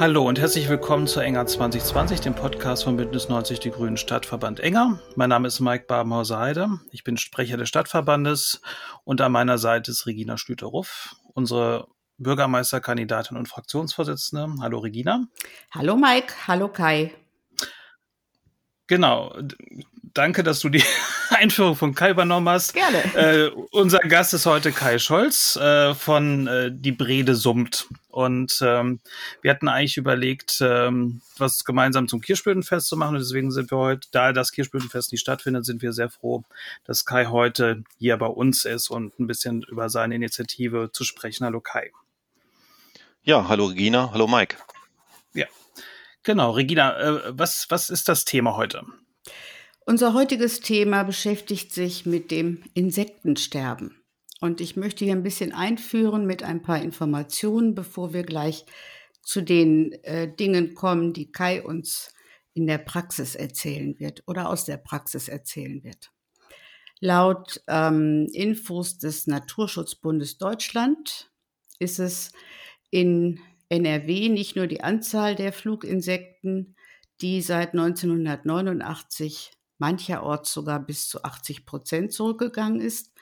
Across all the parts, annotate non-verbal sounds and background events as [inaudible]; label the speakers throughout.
Speaker 1: Hallo und herzlich willkommen zu Enger 2020, dem Podcast von Bündnis 90 Die Grünen Stadtverband Enger. Mein Name ist Mike Babenhauser-Heide. Ich bin Sprecher des Stadtverbandes und an meiner Seite ist Regina Schlüter-Ruff, unsere Bürgermeisterkandidatin und Fraktionsvorsitzende. Hallo Regina.
Speaker 2: Hallo Mike, hallo Kai.
Speaker 1: Genau. Danke, dass du die Einführung von Kai übernommen hast.
Speaker 2: Gerne.
Speaker 1: Äh, unser Gast ist heute Kai Scholz äh, von äh, Die Brede summt. Und ähm, wir hatten eigentlich überlegt, ähm, was gemeinsam zum Kirschblütenfest zu machen. Und deswegen sind wir heute, da das Kirschblütenfest nicht stattfindet, sind wir sehr froh, dass Kai heute hier bei uns ist und ein bisschen über seine Initiative zu sprechen. Hallo Kai.
Speaker 3: Ja, hallo Regina, hallo Mike.
Speaker 1: Ja, genau. Regina, äh, was, was ist das Thema heute?
Speaker 2: Unser heutiges Thema beschäftigt sich mit dem Insektensterben. Und ich möchte hier ein bisschen einführen mit ein paar Informationen, bevor wir gleich zu den äh, Dingen kommen, die Kai uns in der Praxis erzählen wird oder aus der Praxis erzählen wird. Laut ähm, Infos des Naturschutzbundes Deutschland ist es in NRW nicht nur die Anzahl der Fluginsekten, die seit 1989 mancherorts sogar bis zu 80 Prozent zurückgegangen ist,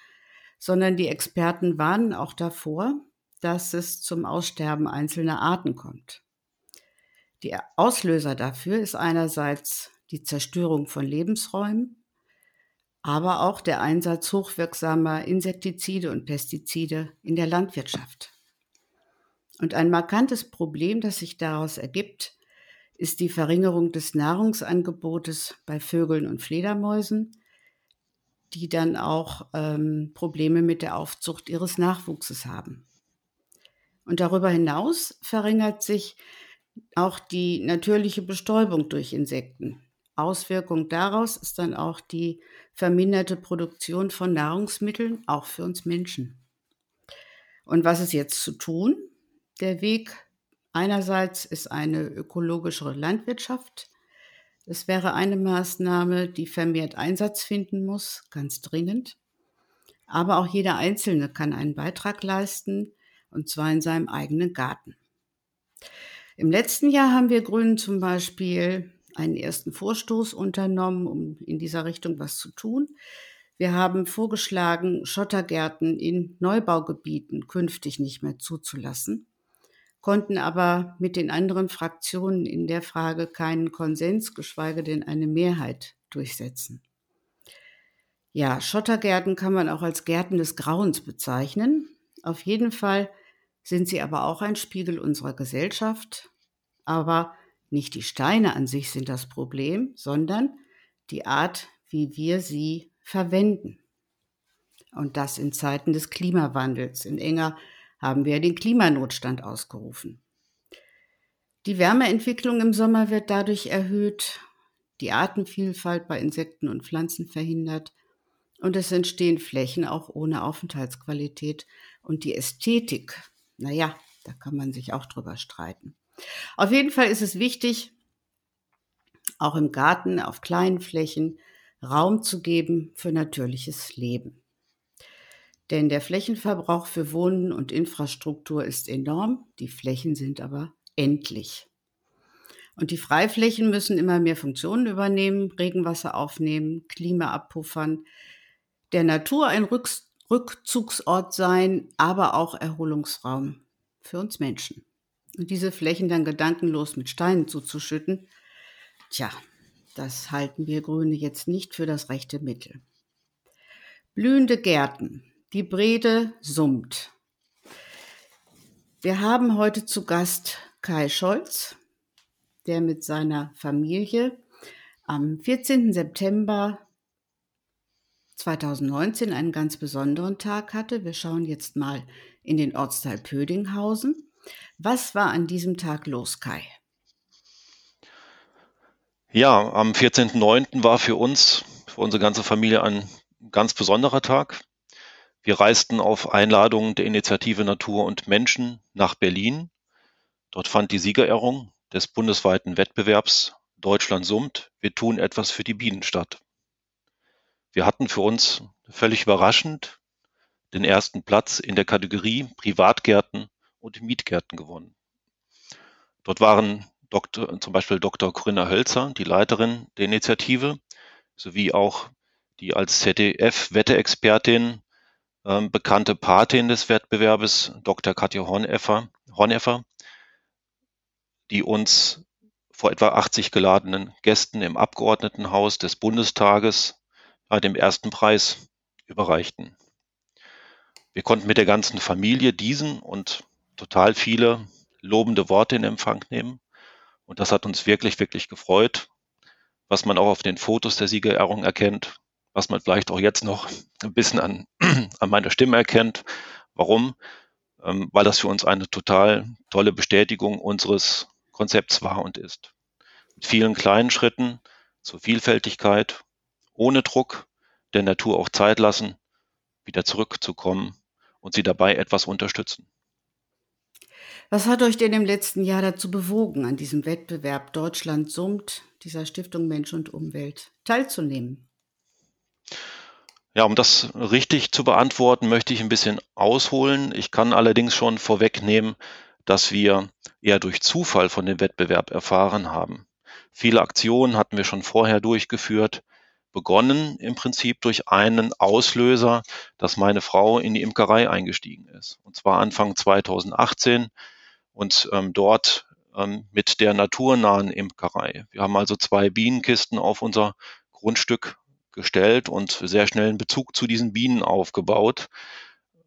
Speaker 2: sondern die Experten warnen auch davor, dass es zum Aussterben einzelner Arten kommt. Die Auslöser dafür ist einerseits die Zerstörung von Lebensräumen, aber auch der Einsatz hochwirksamer Insektizide und Pestizide in der Landwirtschaft. Und ein markantes Problem, das sich daraus ergibt, ist die Verringerung des Nahrungsangebotes bei Vögeln und Fledermäusen, die dann auch ähm, Probleme mit der Aufzucht ihres Nachwuchses haben. Und darüber hinaus verringert sich auch die natürliche Bestäubung durch Insekten. Auswirkung daraus ist dann auch die verminderte Produktion von Nahrungsmitteln, auch für uns Menschen. Und was ist jetzt zu tun? Der Weg einerseits ist eine ökologischere Landwirtschaft. Es wäre eine Maßnahme, die vermehrt Einsatz finden muss, ganz dringend. Aber auch jeder Einzelne kann einen Beitrag leisten, und zwar in seinem eigenen Garten. Im letzten Jahr haben wir Grünen zum Beispiel einen ersten Vorstoß unternommen, um in dieser Richtung was zu tun. Wir haben vorgeschlagen, Schottergärten in Neubaugebieten künftig nicht mehr zuzulassen konnten aber mit den anderen Fraktionen in der Frage keinen Konsens, geschweige denn eine Mehrheit durchsetzen. Ja, Schottergärten kann man auch als Gärten des Grauens bezeichnen. Auf jeden Fall sind sie aber auch ein Spiegel unserer Gesellschaft. Aber nicht die Steine an sich sind das Problem, sondern die Art, wie wir sie verwenden. Und das in Zeiten des Klimawandels in enger haben wir den Klimanotstand ausgerufen. Die Wärmeentwicklung im Sommer wird dadurch erhöht, die Artenvielfalt bei Insekten und Pflanzen verhindert und es entstehen Flächen auch ohne Aufenthaltsqualität und die Ästhetik, naja, da kann man sich auch drüber streiten. Auf jeden Fall ist es wichtig, auch im Garten auf kleinen Flächen Raum zu geben für natürliches Leben. Denn der Flächenverbrauch für Wohnen und Infrastruktur ist enorm, die Flächen sind aber endlich. Und die Freiflächen müssen immer mehr Funktionen übernehmen, Regenwasser aufnehmen, Klima abpuffern, der Natur ein Rückzugsort sein, aber auch Erholungsraum für uns Menschen. Und diese Flächen dann gedankenlos mit Steinen zuzuschütten, tja, das halten wir Grüne jetzt nicht für das rechte Mittel. Blühende Gärten, die Brede summt. Wir haben heute zu Gast Kai Scholz, der mit seiner Familie am 14. September 2019 einen ganz besonderen Tag hatte. Wir schauen jetzt mal in den Ortsteil Pödinghausen. Was war an diesem Tag los, Kai?
Speaker 3: Ja, am 14.09. war für uns, für unsere ganze Familie ein ganz besonderer Tag. Wir reisten auf Einladung der Initiative Natur und Menschen nach Berlin. Dort fand die Siegerehrung des bundesweiten Wettbewerbs Deutschland summt, wir tun etwas für die Bienen statt. Wir hatten für uns völlig überraschend den ersten Platz in der Kategorie Privatgärten und Mietgärten gewonnen. dort waren Dr., zum Beispiel Dr. Corinna Hölzer, die Leiterin der Initiative, sowie auch die als ZDF-Wetteexpertin ähm, bekannte Patin des Wettbewerbes, Dr. Katja Horneffer, Horneffer, die uns vor etwa 80 geladenen Gästen im Abgeordnetenhaus des Bundestages bei dem ersten Preis überreichten. Wir konnten mit der ganzen Familie diesen und total viele lobende Worte in Empfang nehmen. Und das hat uns wirklich, wirklich gefreut, was man auch auf den Fotos der Siegerehrung erkennt, was man vielleicht auch jetzt noch ein bisschen an, [clears throat] an meiner Stimme erkennt. Warum? Ähm, weil das für uns eine total tolle Bestätigung unseres Konzepts war und ist. Mit vielen kleinen Schritten zur Vielfältigkeit, ohne Druck, der Natur auch Zeit lassen, wieder zurückzukommen und sie dabei etwas unterstützen.
Speaker 2: Was hat euch denn im letzten Jahr dazu bewogen, an diesem Wettbewerb Deutschland summt, dieser Stiftung Mensch und Umwelt, teilzunehmen?
Speaker 3: Ja, um das richtig zu beantworten, möchte ich ein bisschen ausholen. Ich kann allerdings schon vorwegnehmen, dass wir eher durch Zufall von dem Wettbewerb erfahren haben. Viele Aktionen hatten wir schon vorher durchgeführt, begonnen im Prinzip durch einen Auslöser, dass meine Frau in die Imkerei eingestiegen ist. Und zwar Anfang 2018 und ähm, dort ähm, mit der naturnahen Imkerei. Wir haben also zwei Bienenkisten auf unser Grundstück gestellt und sehr schnell einen Bezug zu diesen Bienen aufgebaut.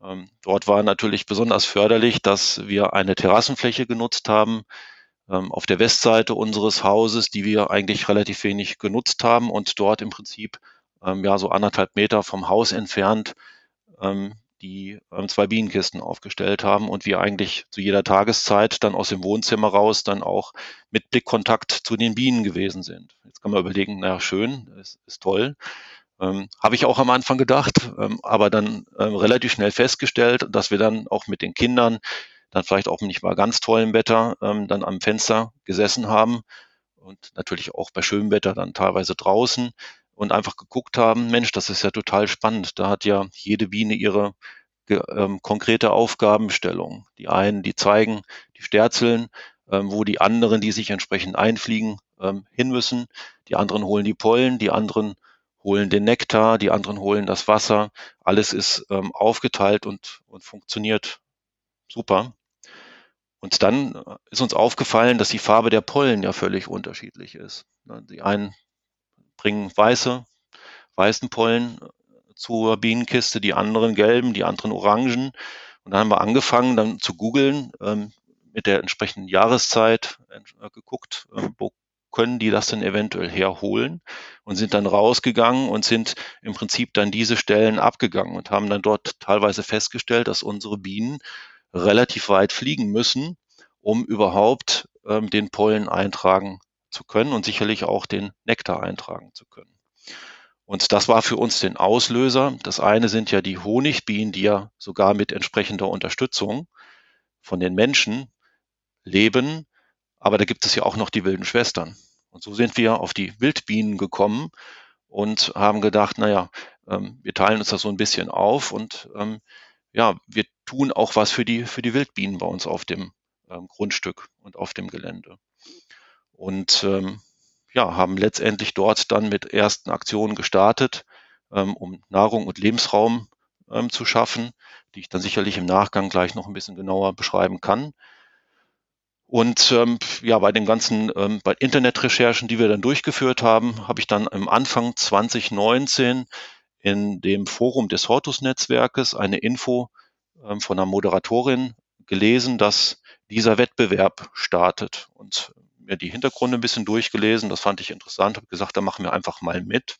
Speaker 3: Ähm, dort war natürlich besonders förderlich, dass wir eine Terrassenfläche genutzt haben ähm, auf der Westseite unseres Hauses, die wir eigentlich relativ wenig genutzt haben und dort im Prinzip ähm, ja so anderthalb Meter vom Haus entfernt die ähm, zwei Bienenkisten aufgestellt haben und wir eigentlich zu jeder Tageszeit dann aus dem Wohnzimmer raus dann auch mit Blickkontakt zu den Bienen gewesen sind. Jetzt kann man überlegen, naja, schön, ist, ist toll. Ähm, Habe ich auch am Anfang gedacht, ähm, aber dann ähm, relativ schnell festgestellt, dass wir dann auch mit den Kindern dann vielleicht auch nicht mal ganz tollem Wetter ähm, dann am Fenster gesessen haben und natürlich auch bei schönem Wetter dann teilweise draußen und einfach geguckt haben, Mensch, das ist ja total spannend. Da hat ja jede Biene ihre ähm, konkrete Aufgabenstellung. Die einen, die zeigen die Sterzeln, ähm, wo die anderen, die sich entsprechend einfliegen, ähm, hin müssen. Die anderen holen die Pollen, die anderen holen den Nektar, die anderen holen das Wasser. Alles ist ähm, aufgeteilt und, und funktioniert super. Und dann äh, ist uns aufgefallen, dass die Farbe der Pollen ja völlig unterschiedlich ist. Ne, die einen bringen weiße, weißen Pollen zur Bienenkiste, die anderen gelben, die anderen orangen. Und dann haben wir angefangen, dann zu googeln, ähm, mit der entsprechenden Jahreszeit äh, geguckt, äh, wo können die das denn eventuell herholen und sind dann rausgegangen und sind im Prinzip dann diese Stellen abgegangen und haben dann dort teilweise festgestellt, dass unsere Bienen relativ weit fliegen müssen, um überhaupt ähm, den Pollen eintragen zu können und sicherlich auch den Nektar eintragen zu können. Und das war für uns den Auslöser. Das eine sind ja die Honigbienen, die ja sogar mit entsprechender Unterstützung von den Menschen leben. Aber da gibt es ja auch noch die wilden Schwestern. Und so sind wir auf die Wildbienen gekommen und haben gedacht, naja, ähm, wir teilen uns das so ein bisschen auf und ähm, ja, wir tun auch was für die, für die Wildbienen bei uns auf dem ähm, Grundstück und auf dem Gelände und ähm, ja, haben letztendlich dort dann mit ersten Aktionen gestartet, ähm, um Nahrung und Lebensraum ähm, zu schaffen, die ich dann sicherlich im Nachgang gleich noch ein bisschen genauer beschreiben kann. Und ähm, ja, bei den ganzen ähm, bei Internetrecherchen, die wir dann durchgeführt haben, habe ich dann im Anfang 2019 in dem Forum des Hortus-Netzwerkes eine Info ähm, von einer Moderatorin gelesen, dass dieser Wettbewerb startet. Und mir die Hintergründe ein bisschen durchgelesen. Das fand ich interessant, habe gesagt, da machen wir einfach mal mit.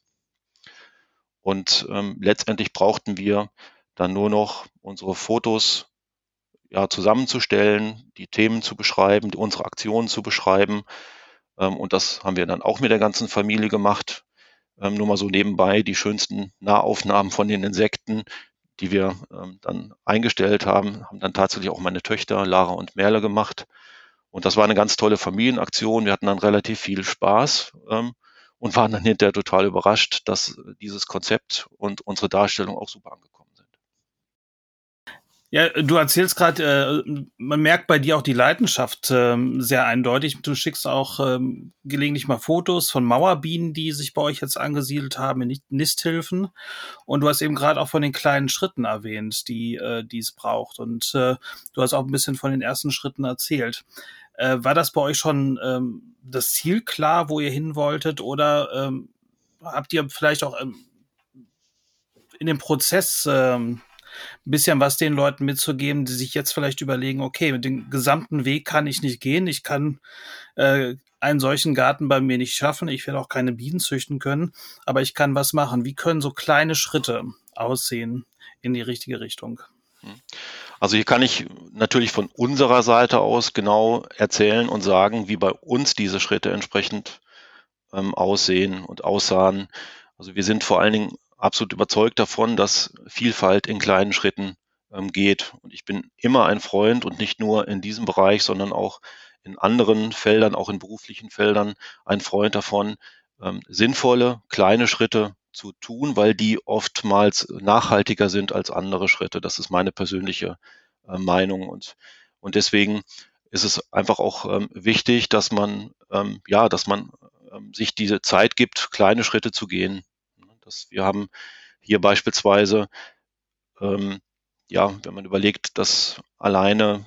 Speaker 3: Und ähm, letztendlich brauchten wir dann nur noch unsere Fotos ja, zusammenzustellen, die Themen zu beschreiben, unsere Aktionen zu beschreiben. Ähm, und das haben wir dann auch mit der ganzen Familie gemacht. Ähm, nur mal so nebenbei die schönsten Nahaufnahmen von den Insekten, die wir ähm, dann eingestellt haben, haben dann tatsächlich auch meine Töchter Lara und Merle gemacht. Und das war eine ganz tolle Familienaktion. Wir hatten dann relativ viel Spaß ähm, und waren dann hinterher total überrascht, dass dieses Konzept und unsere Darstellung auch super angekommen sind.
Speaker 1: Ja, du erzählst gerade, äh, man merkt bei dir auch die Leidenschaft äh, sehr eindeutig. Du schickst auch ähm, gelegentlich mal Fotos von Mauerbienen, die sich bei euch jetzt angesiedelt haben in Nisthilfen. Und du hast eben gerade auch von den kleinen Schritten erwähnt, die, äh, die es braucht. Und äh, du hast auch ein bisschen von den ersten Schritten erzählt. Äh, war das bei euch schon ähm, das Ziel klar, wo ihr hin wolltet? Oder ähm, habt ihr vielleicht auch ähm, in dem Prozess ähm, ein bisschen was den Leuten mitzugeben, die sich jetzt vielleicht überlegen, okay, mit dem gesamten Weg kann ich nicht gehen, ich kann äh, einen solchen Garten bei mir nicht schaffen, ich werde auch keine Bienen züchten können, aber ich kann was machen. Wie können so kleine Schritte aussehen in die richtige Richtung?
Speaker 3: Also hier kann ich natürlich von unserer Seite aus genau erzählen und sagen, wie bei uns diese Schritte entsprechend ähm, aussehen und aussahen. Also wir sind vor allen Dingen absolut überzeugt davon, dass Vielfalt in kleinen Schritten ähm, geht. Und ich bin immer ein Freund und nicht nur in diesem Bereich, sondern auch in anderen Feldern, auch in beruflichen Feldern, ein Freund davon, ähm, sinnvolle kleine Schritte zu tun, weil die oftmals nachhaltiger sind als andere Schritte. Das ist meine persönliche äh, Meinung und und deswegen ist es einfach auch ähm, wichtig, dass man ähm, ja, dass man ähm, sich diese Zeit gibt, kleine Schritte zu gehen. Das, wir haben hier beispielsweise, ähm, ja, wenn man überlegt, dass alleine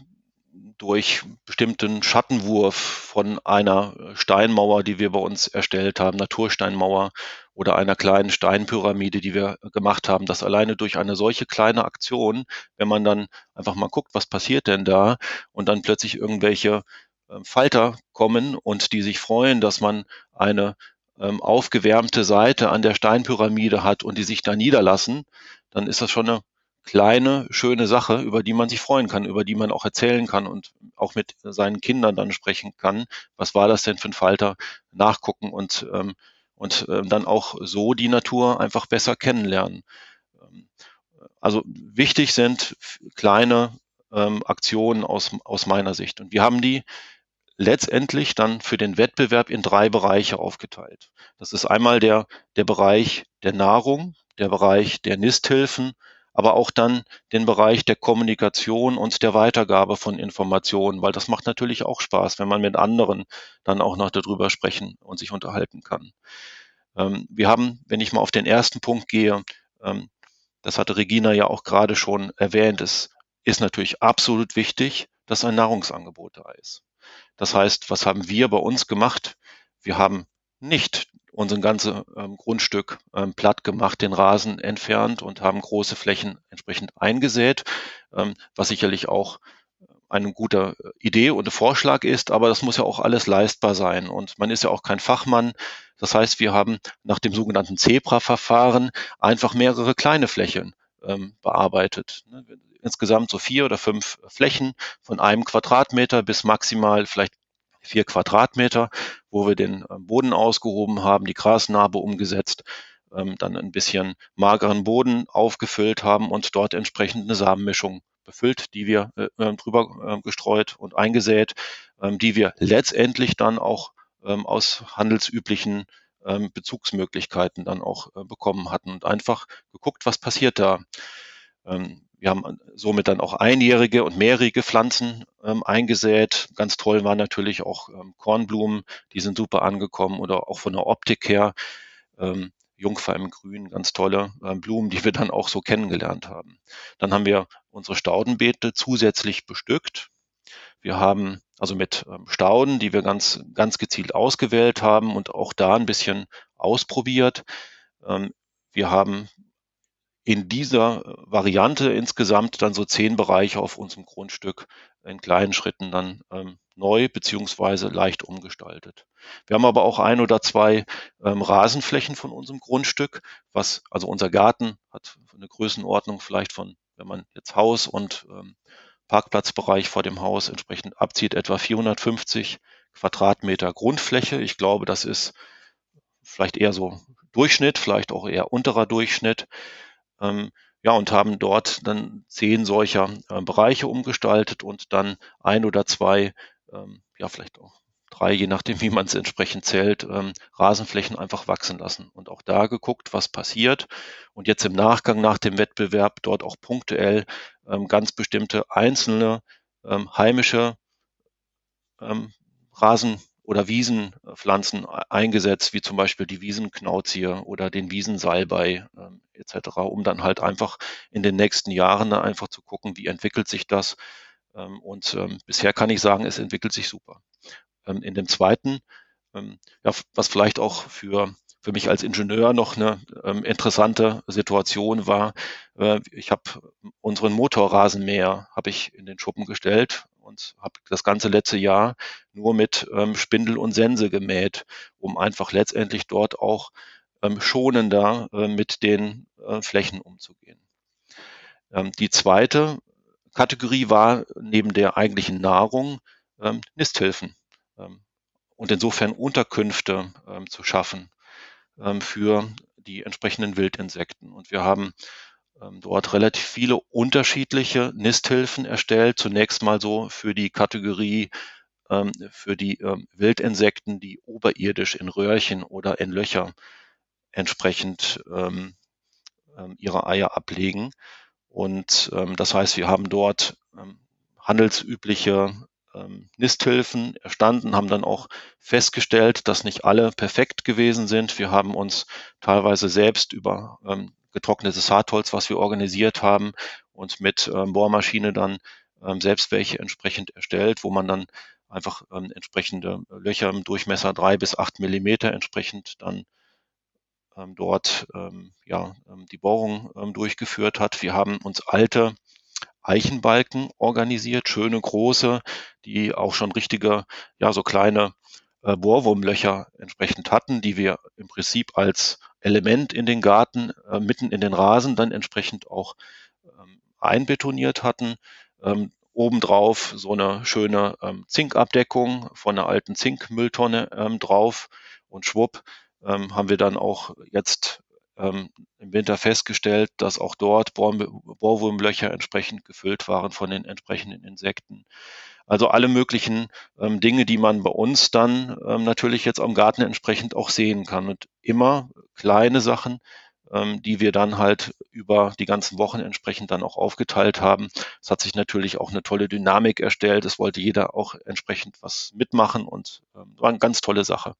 Speaker 3: durch bestimmten Schattenwurf von einer Steinmauer, die wir bei uns erstellt haben, Natursteinmauer oder einer kleinen Steinpyramide, die wir gemacht haben, dass alleine durch eine solche kleine Aktion, wenn man dann einfach mal guckt, was passiert denn da und dann plötzlich irgendwelche ähm, Falter kommen und die sich freuen, dass man eine ähm, aufgewärmte Seite an der Steinpyramide hat und die sich da niederlassen, dann ist das schon eine kleine, schöne Sache, über die man sich freuen kann, über die man auch erzählen kann und auch mit seinen Kindern dann sprechen kann. Was war das denn für ein Falter? Nachgucken und, ähm, und ähm, dann auch so die Natur einfach besser kennenlernen. Ähm, also wichtig sind kleine ähm, Aktionen aus, aus meiner Sicht. Und wir haben die letztendlich dann für den Wettbewerb in drei Bereiche aufgeteilt. Das ist einmal der, der Bereich der Nahrung, der Bereich der Nisthilfen, aber auch dann den Bereich der Kommunikation und der Weitergabe von Informationen, weil das macht natürlich auch Spaß, wenn man mit anderen dann auch noch darüber sprechen und sich unterhalten kann. Ähm, wir haben, wenn ich mal auf den ersten Punkt gehe, ähm, das hatte Regina ja auch gerade schon erwähnt, es ist natürlich absolut wichtig, dass ein Nahrungsangebot da ist. Das heißt, was haben wir bei uns gemacht? Wir haben nicht unser ganzes ähm, Grundstück ähm, platt gemacht, den Rasen entfernt und haben große Flächen entsprechend eingesät, ähm, was sicherlich auch eine gute Idee und ein Vorschlag ist, aber das muss ja auch alles leistbar sein. Und man ist ja auch kein Fachmann. Das heißt, wir haben nach dem sogenannten Zebra-Verfahren einfach mehrere kleine Flächen ähm, bearbeitet. Ne, insgesamt so vier oder fünf Flächen von einem Quadratmeter bis maximal vielleicht vier Quadratmeter, wo wir den äh, Boden ausgehoben haben, die Grasnarbe umgesetzt, ähm, dann ein bisschen mageren Boden aufgefüllt haben und dort entsprechend eine Samenmischung befüllt, die wir äh, äh drüber äh, gestreut und eingesät, ähm, die wir letztendlich dann auch ähm, aus handelsüblichen ähm, Bezugsmöglichkeiten dann auch äh, bekommen hatten und einfach geguckt, was passiert da. Ähm, wir haben somit dann auch einjährige und mehrjährige Pflanzen ähm, eingesät. Ganz toll waren natürlich auch ähm, Kornblumen, die sind super angekommen oder auch von der Optik her ähm, Jungfer im Grün, ganz tolle äh, Blumen, die wir dann auch so kennengelernt haben. Dann haben wir unsere Staudenbeete zusätzlich bestückt. Wir haben also mit ähm, Stauden, die wir ganz, ganz gezielt ausgewählt haben und auch da ein bisschen ausprobiert. Ähm, wir haben in dieser Variante insgesamt dann so zehn Bereiche auf unserem Grundstück in kleinen Schritten dann ähm, neu beziehungsweise leicht umgestaltet. Wir haben aber auch ein oder zwei ähm, Rasenflächen von unserem Grundstück, was also unser Garten hat eine Größenordnung vielleicht von, wenn man jetzt Haus und ähm, Parkplatzbereich vor dem Haus entsprechend abzieht, etwa 450 Quadratmeter Grundfläche. Ich glaube, das ist vielleicht eher so Durchschnitt, vielleicht auch eher unterer Durchschnitt. Ähm, ja, und haben dort dann zehn solcher äh, Bereiche umgestaltet und dann ein oder zwei, ähm, ja, vielleicht auch drei, je nachdem, wie man es entsprechend zählt, ähm, Rasenflächen einfach wachsen lassen. Und auch da geguckt, was passiert. Und jetzt im Nachgang nach dem Wettbewerb dort auch punktuell ähm, ganz bestimmte einzelne ähm, heimische ähm, Rasen oder Wiesenpflanzen eingesetzt, wie zum Beispiel die Wiesenknauzie oder den Wiesensalbei ähm, etc., um dann halt einfach in den nächsten Jahren einfach zu gucken, wie entwickelt sich das. Ähm, und ähm, bisher kann ich sagen, es entwickelt sich super. Ähm, in dem zweiten, ähm, ja, was vielleicht auch für für mich als Ingenieur noch eine ähm, interessante Situation war. Äh, ich habe unseren Motorrasenmäher habe ich in den Schuppen gestellt und habe das ganze letzte Jahr nur mit ähm, Spindel und Sense gemäht, um einfach letztendlich dort auch ähm, schonender äh, mit den äh, Flächen umzugehen. Ähm, die zweite Kategorie war neben der eigentlichen Nahrung ähm, Nisthilfen ähm, und insofern Unterkünfte ähm, zu schaffen für die entsprechenden Wildinsekten. Und wir haben dort relativ viele unterschiedliche Nisthilfen erstellt. Zunächst mal so für die Kategorie ähm, für die Wildinsekten, die oberirdisch in Röhrchen oder in Löcher entsprechend ihre Eier ablegen. Und das heißt, wir haben dort handelsübliche ähm, Nisthilfen erstanden, haben dann auch festgestellt, dass nicht alle perfekt gewesen sind. Wir haben uns teilweise selbst über ähm, getrocknetes Hartholz, was wir organisiert haben, und mit ähm, Bohrmaschine dann ähm, selbst welche entsprechend erstellt, wo man dann einfach ähm, entsprechende Löcher im Durchmesser drei bis acht Millimeter entsprechend dann ähm, dort ähm, ja, ähm, die Bohrung ähm, durchgeführt hat. Wir haben uns alte Eichenbalken organisiert, schöne große, die auch schon richtige, ja, so kleine äh, Bohrwurmlöcher entsprechend hatten, die wir im Prinzip als Element in den Garten, äh, mitten in den Rasen dann entsprechend auch ähm, einbetoniert hatten. Ähm, obendrauf so eine schöne ähm, Zinkabdeckung von einer alten Zinkmülltonne ähm, drauf und schwupp ähm, haben wir dann auch jetzt ähm, im Winter festgestellt, dass auch dort Bohrwurmlöcher entsprechend gefüllt waren von den entsprechenden Insekten. Also alle möglichen ähm, Dinge, die man bei uns dann ähm, natürlich jetzt am Garten entsprechend auch sehen kann. Und immer kleine Sachen, ähm, die wir dann halt über die ganzen Wochen entsprechend dann auch aufgeteilt haben. Es hat sich natürlich auch eine tolle Dynamik erstellt. Es wollte jeder auch entsprechend was mitmachen und ähm, war eine ganz tolle Sache.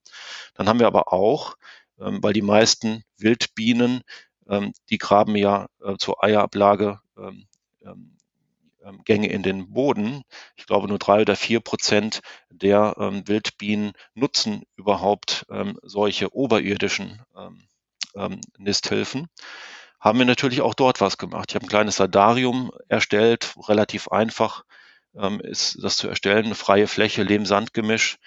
Speaker 3: Dann haben wir aber auch ähm, weil die meisten Wildbienen, ähm, die graben ja äh, zur Eierablage ähm, Gänge in den Boden. Ich glaube, nur drei oder vier Prozent der ähm, Wildbienen nutzen überhaupt ähm, solche oberirdischen ähm, Nisthilfen. Haben wir natürlich auch dort was gemacht. Ich habe ein kleines Sadarium erstellt, relativ einfach ist das zu erstellen, eine freie Fläche, Lehm-Sand-Gemisch,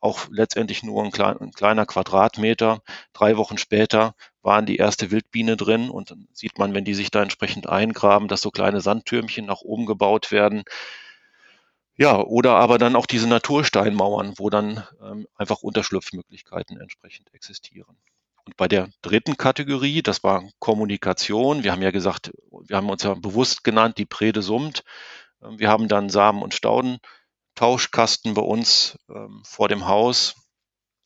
Speaker 3: auch letztendlich nur ein, klein, ein, kleiner Quadratmeter. Drei Wochen später waren die erste Wildbiene drin und dann sieht man, wenn die sich da entsprechend eingraben, dass so kleine Sandtürmchen nach oben gebaut werden. Ja, oder aber dann auch diese Natursteinmauern, wo dann ähm, einfach Unterschlupfmöglichkeiten entsprechend existieren. Und bei der dritten Kategorie, das war Kommunikation. Wir haben ja gesagt, wir haben uns ja bewusst genannt, die Prede summt. Ähm, wir haben dann Samen und Stauden Tauschkasten bei uns ähm, vor dem Haus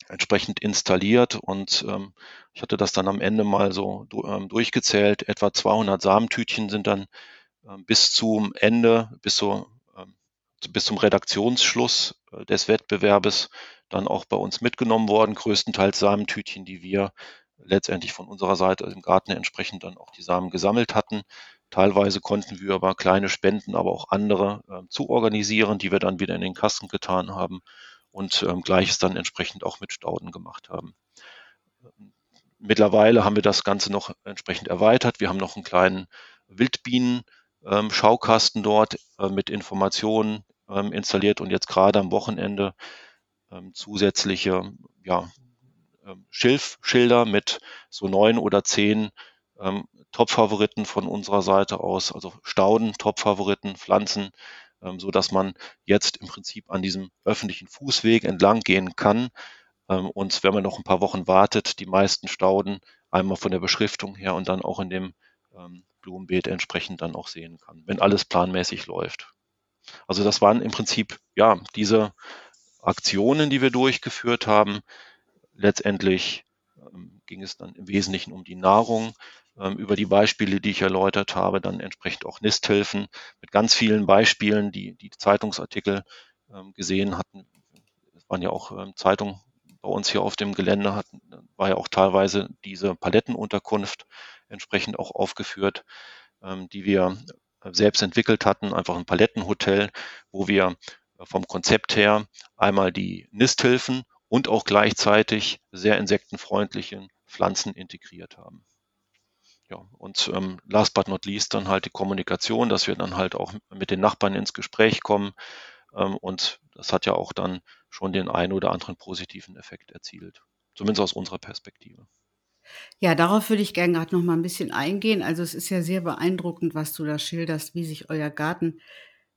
Speaker 3: entsprechend installiert und ähm, ich hatte das dann am Ende mal so ähm, durchgezählt. Etwa 200 Samentütchen sind dann ähm, bis zum Ende, bis, so, ähm, bis zum Redaktionsschluss äh, des Wettbewerbes dann auch bei uns mitgenommen worden. Größtenteils Samentütchen, die wir letztendlich von unserer Seite im Garten entsprechend dann auch die Samen gesammelt hatten. Teilweise konnten wir aber kleine Spenden, aber auch andere äh, zu organisieren, die wir dann wieder in den Kasten getan haben und ähm, gleiches dann entsprechend auch mit Stauden gemacht haben. Mittlerweile haben wir das Ganze noch entsprechend erweitert. Wir haben noch einen kleinen Wildbienen-Schaukasten ähm, dort äh, mit Informationen ähm, installiert und jetzt gerade am Wochenende ähm, zusätzliche ja, ähm, Schilfschilder mit so neun oder zehn ähm, Top-Favoriten von unserer Seite aus, also Stauden, Top-Favoriten, Pflanzen, ähm, so dass man jetzt im Prinzip an diesem öffentlichen Fußweg entlang gehen kann ähm, und wenn man noch ein paar Wochen wartet, die meisten Stauden einmal von der Beschriftung her und dann auch in dem ähm, Blumenbeet entsprechend dann auch sehen kann, wenn alles planmäßig läuft. Also das waren im Prinzip ja diese Aktionen, die wir durchgeführt haben. Letztendlich ähm, ging es dann im Wesentlichen um die Nahrung, über die Beispiele, die ich erläutert habe, dann entsprechend auch Nisthilfen mit ganz vielen Beispielen, die die Zeitungsartikel ähm, gesehen hatten. Es waren ja auch ähm, Zeitungen bei uns hier auf dem Gelände, hatten, war ja auch teilweise diese Palettenunterkunft entsprechend auch aufgeführt, ähm, die wir selbst entwickelt hatten, einfach ein Palettenhotel, wo wir vom Konzept her einmal die Nisthilfen und auch gleichzeitig sehr insektenfreundliche Pflanzen integriert haben. Ja, und ähm, last but not least dann halt die Kommunikation, dass wir dann halt auch mit den Nachbarn ins Gespräch kommen. Ähm, und das hat ja auch dann schon den einen oder anderen positiven Effekt erzielt. Zumindest aus unserer Perspektive.
Speaker 2: Ja, darauf würde ich gerne gerade noch mal ein bisschen eingehen. Also es ist ja sehr beeindruckend, was du da schilderst, wie sich euer Garten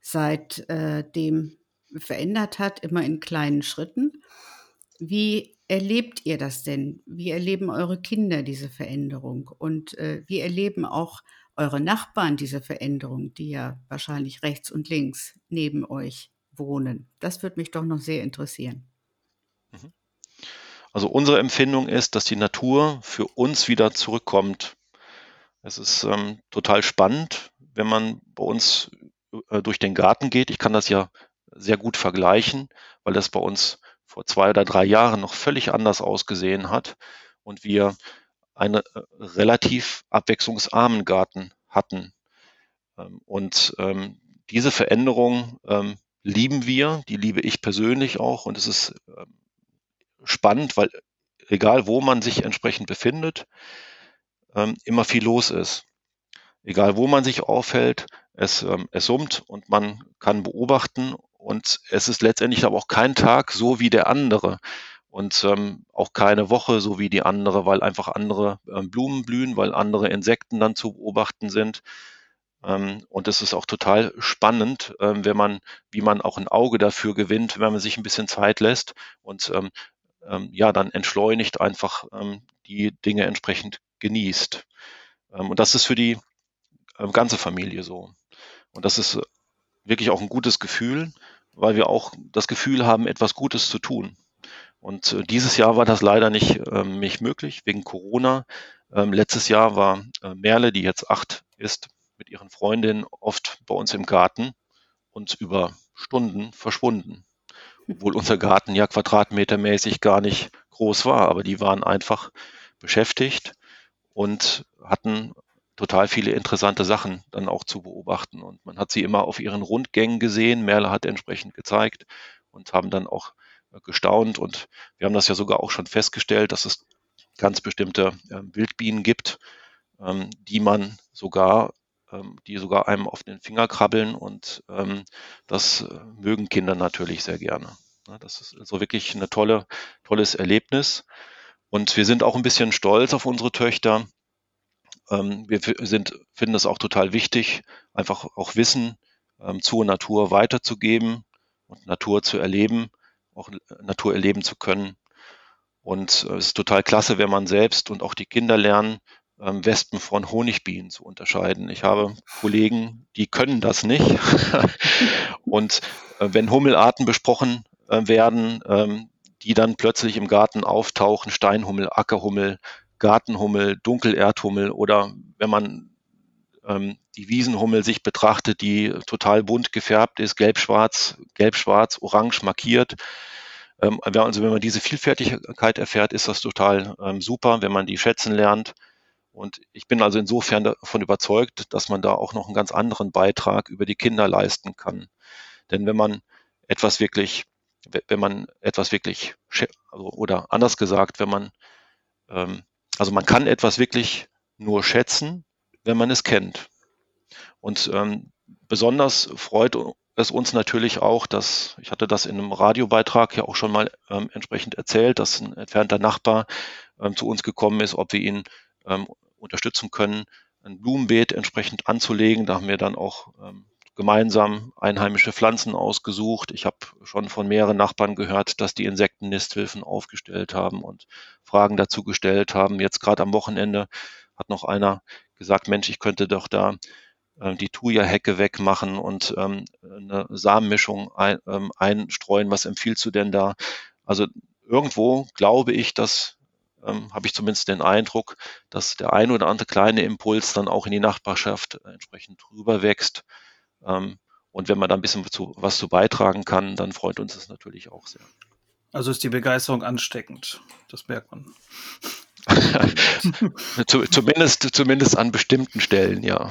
Speaker 2: seitdem äh, verändert hat, immer in kleinen Schritten. Wie erlebt ihr das denn? Wie erleben eure Kinder diese Veränderung? Und äh, wie erleben auch eure Nachbarn diese Veränderung, die ja wahrscheinlich rechts und links neben euch wohnen? Das würde mich doch noch sehr interessieren.
Speaker 3: Mhm. Also unsere Empfindung ist, dass die Natur für uns wieder zurückkommt. Es ist ähm, total spannend, wenn man bei uns äh, durch den Garten geht. Ich kann das ja sehr gut vergleichen, weil das bei uns vor zwei oder drei Jahren noch völlig anders ausgesehen hat und wir einen äh, relativ abwechslungsarmen Garten hatten. Ähm, und ähm, diese Veränderung ähm, lieben wir, die liebe ich persönlich auch und es ist spannend, weil egal wo man sich entsprechend befindet, immer viel los ist. Egal wo man sich aufhält, es, es summt und man kann beobachten und es ist letztendlich aber auch kein Tag so wie der andere und ähm, auch keine Woche so wie die andere, weil einfach andere ähm, Blumen blühen, weil andere Insekten dann zu beobachten sind. Ähm, und es ist auch total spannend, ähm, wenn man, wie man auch ein Auge dafür gewinnt, wenn man sich ein bisschen Zeit lässt und ähm, ähm, ja, dann entschleunigt einfach die Dinge entsprechend genießt. Und das ist für die ganze Familie so. Und das ist wirklich auch ein gutes Gefühl weil wir auch das Gefühl haben, etwas Gutes zu tun. Und äh, dieses Jahr war das leider nicht, ähm, nicht möglich wegen Corona. Ähm, letztes Jahr war äh, Merle, die jetzt acht ist, mit ihren Freundinnen oft bei uns im Garten und über Stunden verschwunden. Obwohl unser Garten ja quadratmetermäßig gar nicht groß war, aber die waren einfach beschäftigt und hatten total viele interessante Sachen dann auch zu beobachten. Und man hat sie immer auf ihren Rundgängen gesehen. Merle hat entsprechend gezeigt und haben dann auch äh, gestaunt. Und wir haben das ja sogar auch schon festgestellt, dass es ganz bestimmte äh, Wildbienen gibt, ähm, die man sogar, ähm, die sogar einem auf den Finger krabbeln. Und ähm, das äh, mögen Kinder natürlich sehr gerne. Das ist so wirklich ein tolle, tolles Erlebnis. Und wir sind auch ein bisschen stolz auf unsere Töchter, ähm, wir sind, finden es auch total wichtig, einfach auch Wissen ähm, zur Natur weiterzugeben und Natur zu erleben, auch Natur erleben zu können. Und äh, es ist total klasse, wenn man selbst und auch die Kinder lernen, ähm, Wespen von Honigbienen zu unterscheiden. Ich habe Kollegen, die können das nicht. [laughs] und äh, wenn Hummelarten besprochen äh, werden, ähm, die dann plötzlich im Garten auftauchen, Steinhummel, Ackerhummel, Gartenhummel, Dunkelerdhummel oder wenn man ähm, die Wiesenhummel sich betrachtet, die total bunt gefärbt ist, gelb-schwarz, gelb-schwarz, orange markiert. Ähm, also wenn man diese Vielfältigkeit erfährt, ist das total ähm, super, wenn man die schätzen lernt. Und ich bin also insofern davon überzeugt, dass man da auch noch einen ganz anderen Beitrag über die Kinder leisten kann. Denn wenn man etwas wirklich, wenn man etwas wirklich, also, oder anders gesagt, wenn man ähm, also man kann etwas wirklich nur schätzen, wenn man es kennt. Und ähm, besonders freut es uns natürlich auch, dass, ich hatte das in einem Radiobeitrag ja auch schon mal ähm, entsprechend erzählt, dass ein entfernter Nachbar ähm, zu uns gekommen ist, ob wir ihn ähm, unterstützen können, ein Blumenbeet entsprechend anzulegen. Da haben wir dann auch ähm, gemeinsam einheimische Pflanzen ausgesucht. Ich habe schon von mehreren Nachbarn gehört, dass die Insektennisthilfen aufgestellt haben und Fragen dazu gestellt haben. Jetzt gerade am Wochenende hat noch einer gesagt, Mensch, ich könnte doch da äh, die Thuja-Hecke wegmachen und ähm, eine Samenmischung ein, ähm, einstreuen. Was empfiehlst du denn da? Also irgendwo glaube ich, dass ähm, habe ich zumindest den Eindruck, dass der ein oder andere kleine Impuls dann auch in die Nachbarschaft entsprechend rüber wächst. Ähm, und wenn man da ein bisschen zu, was zu beitragen kann, dann freut uns das natürlich auch sehr.
Speaker 1: Also ist die Begeisterung ansteckend. Das merkt man. [laughs]
Speaker 3: zumindest, zumindest an bestimmten Stellen, ja.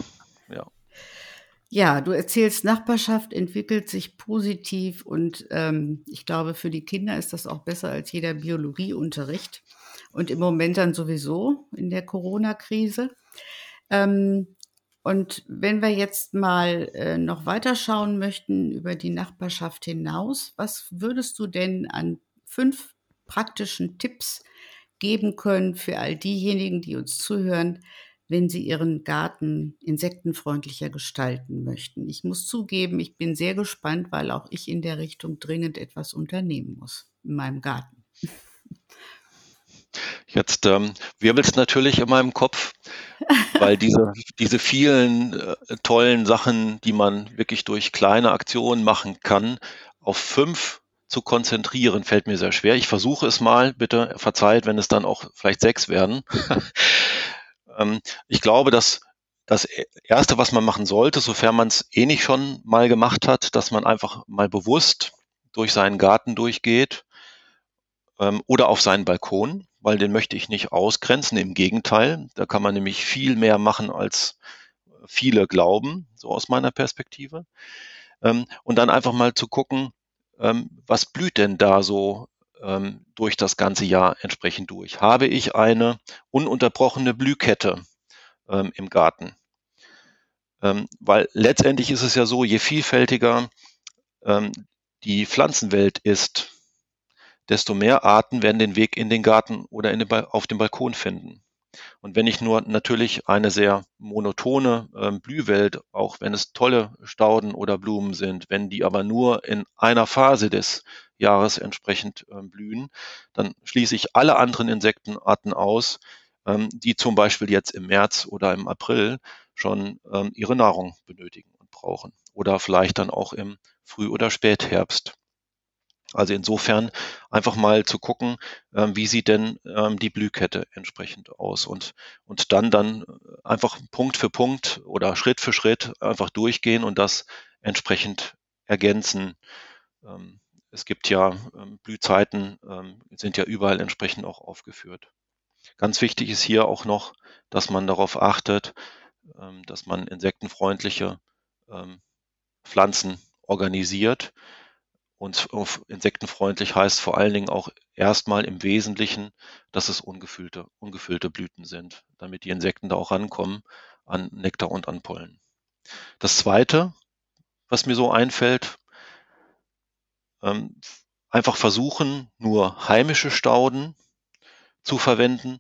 Speaker 3: ja.
Speaker 2: Ja, du erzählst, Nachbarschaft entwickelt sich positiv und ähm, ich glaube, für die Kinder ist das auch besser als jeder Biologieunterricht und im Moment dann sowieso in der Corona-Krise. Ähm, und wenn wir jetzt mal äh, noch weiter schauen möchten über die Nachbarschaft hinaus, was würdest du denn an fünf praktischen Tipps geben können für all diejenigen, die uns zuhören, wenn sie ihren Garten insektenfreundlicher gestalten möchten. Ich muss zugeben, ich bin sehr gespannt, weil auch ich in der Richtung dringend etwas unternehmen muss in meinem Garten.
Speaker 3: Jetzt ähm, wirbelt es natürlich in meinem Kopf, weil diese, [laughs] diese vielen äh, tollen Sachen, die man wirklich durch kleine Aktionen machen kann, auf fünf zu konzentrieren, fällt mir sehr schwer. Ich versuche es mal, bitte verzeiht, wenn es dann auch vielleicht sechs werden. [laughs] ähm, ich glaube, dass das Erste, was man machen sollte, sofern man es eh nicht schon mal gemacht hat, dass man einfach mal bewusst durch seinen Garten durchgeht ähm, oder auf seinen Balkon, weil den möchte ich nicht ausgrenzen. Im Gegenteil, da kann man nämlich viel mehr machen, als viele glauben, so aus meiner Perspektive. Ähm, und dann einfach mal zu gucken, ähm, was blüht denn da so ähm, durch das ganze Jahr entsprechend durch? Habe ich eine ununterbrochene Blühkette im Garten? Weil letztendlich ist es ja so, je vielfältiger die Pflanzenwelt ist, desto mehr Arten werden den Weg in den Garten oder den auf den Balkon finden. Und wenn ich nur natürlich eine sehr monotone äh, Blühwelt, auch wenn es tolle Stauden oder Blumen sind, wenn die aber nur in einer Phase des Jahres entsprechend äh, blühen, dann schließe ich alle anderen Insektenarten aus, ähm, die zum Beispiel jetzt im März oder im April schon ähm, ihre Nahrung benötigen und brauchen. Oder vielleicht dann auch im Früh- oder Spätherbst. Also insofern einfach mal zu gucken, ähm, wie sieht denn ähm, die Blühkette entsprechend aus und, und dann dann einfach Punkt für Punkt oder Schritt für Schritt einfach durchgehen und das entsprechend ergänzen. Ähm, es gibt ja ähm, Blühzeiten, ähm, sind ja überall entsprechend auch aufgeführt. Ganz wichtig ist hier auch noch, dass man darauf achtet, ähm, dass man insektenfreundliche Pflanzen organisiert und insektenfreundlich heißt vor allen Dingen auch erstmal im Wesentlichen, dass es ungefüllte, ungefüllte Blüten sind, damit die Insekten da auch rankommen an Nektar und an Pollen. Das zweite, was mir so einfällt, ähm, einfach versuchen, nur heimische Stauden zu verwenden